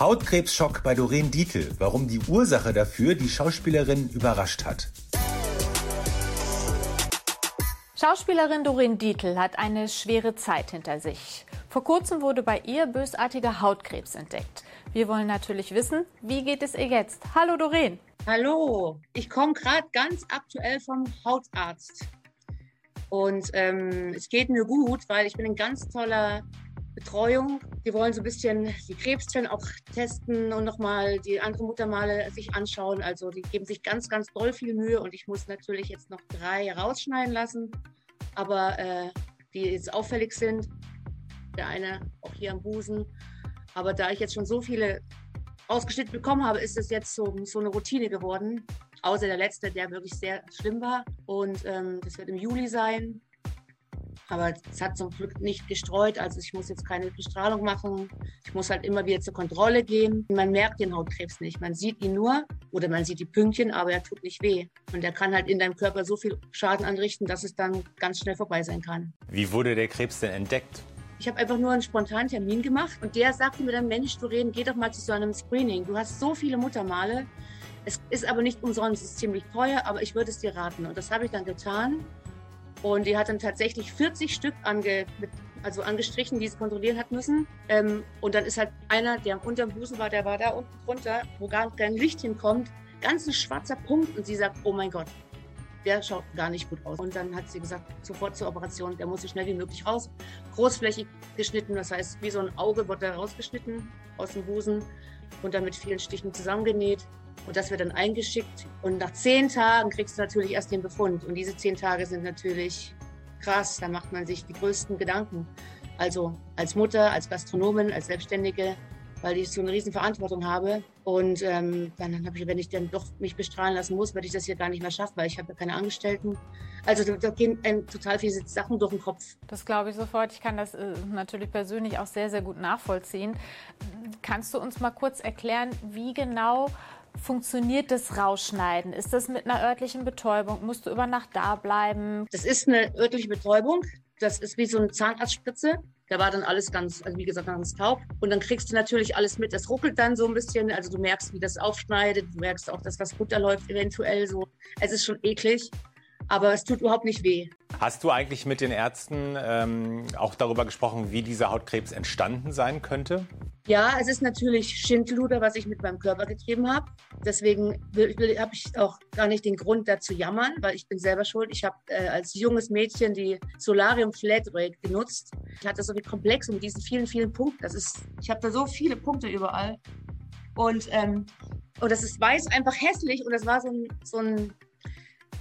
Hautkrebsschock bei Doreen Dietl. Warum die Ursache dafür die Schauspielerin überrascht hat. Schauspielerin Doreen Dietl hat eine schwere Zeit hinter sich. Vor kurzem wurde bei ihr bösartiger Hautkrebs entdeckt. Wir wollen natürlich wissen, wie geht es ihr jetzt? Hallo Doreen. Hallo, ich komme gerade ganz aktuell vom Hautarzt. Und ähm, es geht mir gut, weil ich bin ein ganz toller Betreuung. Die wollen so ein bisschen die Krebszellen auch testen und nochmal die andere Muttermale sich anschauen. Also die geben sich ganz, ganz doll viel Mühe und ich muss natürlich jetzt noch drei rausschneiden lassen, aber äh, die jetzt auffällig sind. Der eine auch hier am Busen. Aber da ich jetzt schon so viele ausgeschnitten bekommen habe, ist es jetzt so, so eine Routine geworden. Außer der letzte, der wirklich sehr schlimm war. Und ähm, das wird im Juli sein. Aber es hat zum Glück nicht gestreut. Also ich muss jetzt keine Bestrahlung machen. Ich muss halt immer wieder zur Kontrolle gehen. Man merkt den Hautkrebs nicht. Man sieht ihn nur oder man sieht die Pünktchen, aber er tut nicht weh. Und er kann halt in deinem Körper so viel Schaden anrichten, dass es dann ganz schnell vorbei sein kann. Wie wurde der Krebs denn entdeckt? Ich habe einfach nur einen spontanen Termin gemacht und der sagte mir dann, Mensch, Doreen, geh doch mal zu so einem Screening. Du hast so viele Muttermale. Es ist aber nicht umsonst, es ist ziemlich teuer, aber ich würde es dir raten. Und das habe ich dann getan. Und die hat dann tatsächlich 40 Stück ange, also angestrichen, die sie kontrollieren hat müssen. Ähm, und dann ist halt einer, der unter dem Busen war, der war da unten drunter, wo gar kein Licht hinkommt, ganz ein schwarzer Punkt. Und sie sagt, oh mein Gott, der schaut gar nicht gut aus. Und dann hat sie gesagt, sofort zur Operation, der muss so schnell wie möglich raus. Großflächig geschnitten, das heißt, wie so ein Auge wird er rausgeschnitten aus dem Busen und dann mit vielen Stichen zusammengenäht. Und das wird dann eingeschickt. Und nach zehn Tagen kriegst du natürlich erst den Befund. Und diese zehn Tage sind natürlich krass. Da macht man sich die größten Gedanken. Also als Mutter, als Gastronomin, als Selbstständige, weil ich so eine riesen Verantwortung habe. Und ähm, dann habe ich, wenn ich dann doch mich bestrahlen lassen muss, werde ich das hier gar nicht mehr schaffen, weil ich habe ja keine Angestellten. Also da, da gehen einem total viele Sachen durch den Kopf. Das glaube ich sofort. Ich kann das äh, natürlich persönlich auch sehr, sehr gut nachvollziehen. Kannst du uns mal kurz erklären, wie genau funktioniert das Rausschneiden? Ist das mit einer örtlichen Betäubung? Musst du über Nacht da bleiben? Das ist eine örtliche Betäubung. Das ist wie so eine Zahnarztspritze. Da war dann alles ganz, also wie gesagt, ganz taub. Und dann kriegst du natürlich alles mit. Das ruckelt dann so ein bisschen. Also du merkst, wie das aufschneidet. Du merkst auch, dass was runterläuft eventuell so. Es ist schon eklig aber es tut überhaupt nicht weh. Hast du eigentlich mit den Ärzten ähm, auch darüber gesprochen, wie dieser Hautkrebs entstanden sein könnte? Ja, es ist natürlich Schindluder, was ich mit meinem Körper getrieben habe. Deswegen habe ich auch gar nicht den Grund, da zu jammern, weil ich bin selber schuld. Ich habe äh, als junges Mädchen die Solarium Flatrate genutzt. Ich hatte so viel Komplex mit diesen vielen, vielen Punkten. Das ist, ich habe da so viele Punkte überall. Und, ähm, und das ist weiß einfach hässlich und das war so ein, so ein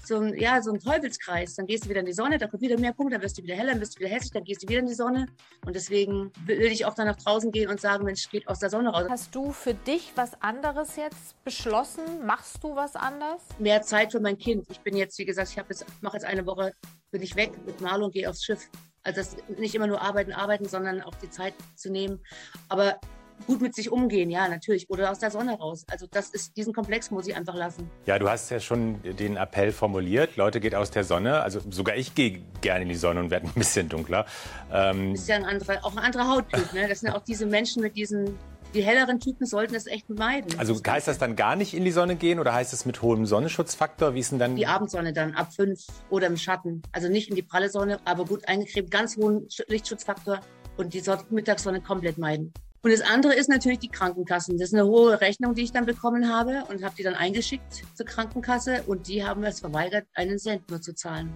so ein, ja, so ein Teufelskreis. Dann gehst du wieder in die Sonne, dann kommt wieder mehr Punkte, dann wirst du wieder heller, dann wirst du wieder hässlich, dann gehst du wieder in die Sonne. Und deswegen will ich auch dann nach draußen gehen und sagen, Mensch, geht aus der Sonne raus. Hast du für dich was anderes jetzt beschlossen? Machst du was anders? Mehr Zeit für mein Kind. Ich bin jetzt, wie gesagt, ich jetzt, mache jetzt eine Woche, bin ich weg mit Marlo und gehe aufs Schiff. Also das, nicht immer nur arbeiten, arbeiten, sondern auch die Zeit zu nehmen. Aber gut mit sich umgehen, ja, natürlich. Oder aus der Sonne raus. Also das ist, diesen Komplex muss ich einfach lassen. Ja, du hast ja schon den Appell formuliert, Leute, geht aus der Sonne. Also sogar ich gehe gerne in die Sonne und werde ein bisschen dunkler. Ähm das ist ja ein anderer, auch ein anderer Hauttyp, ne? Das sind ja auch diese Menschen mit diesen die helleren Typen sollten das echt meiden. Also heißt das dann gar nicht in die Sonne gehen oder heißt es mit hohem Sonnenschutzfaktor? Wie ist denn dann? Die Abendsonne dann ab fünf oder im Schatten. Also nicht in die pralle Sonne, aber gut eingecremt, ganz hohen Lichtschutzfaktor und die Mittagssonne komplett meiden. Und das andere ist natürlich die Krankenkassen. Das ist eine hohe Rechnung, die ich dann bekommen habe und habe die dann eingeschickt zur Krankenkasse und die haben es verweigert, einen Cent nur zu zahlen.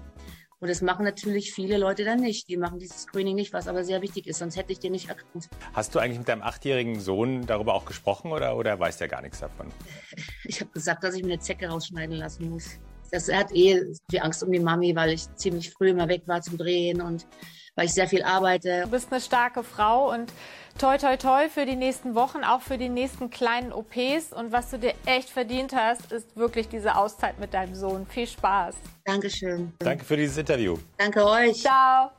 Und das machen natürlich viele Leute dann nicht. Die machen dieses Screening nicht, was aber sehr wichtig ist, sonst hätte ich den nicht erkannt. Hast du eigentlich mit deinem achtjährigen Sohn darüber auch gesprochen oder, oder weiß der gar nichts davon? Ich habe gesagt, dass ich mir eine Zecke rausschneiden lassen muss. Das, er hat eh viel Angst um die Mami, weil ich ziemlich früh immer weg war zum Drehen und weil ich sehr viel arbeite. Du bist eine starke Frau und toi toi toi für die nächsten Wochen, auch für die nächsten kleinen OPs. Und was du dir echt verdient hast, ist wirklich diese Auszeit mit deinem Sohn. Viel Spaß. Dankeschön. Danke für dieses Interview. Danke euch. Ciao.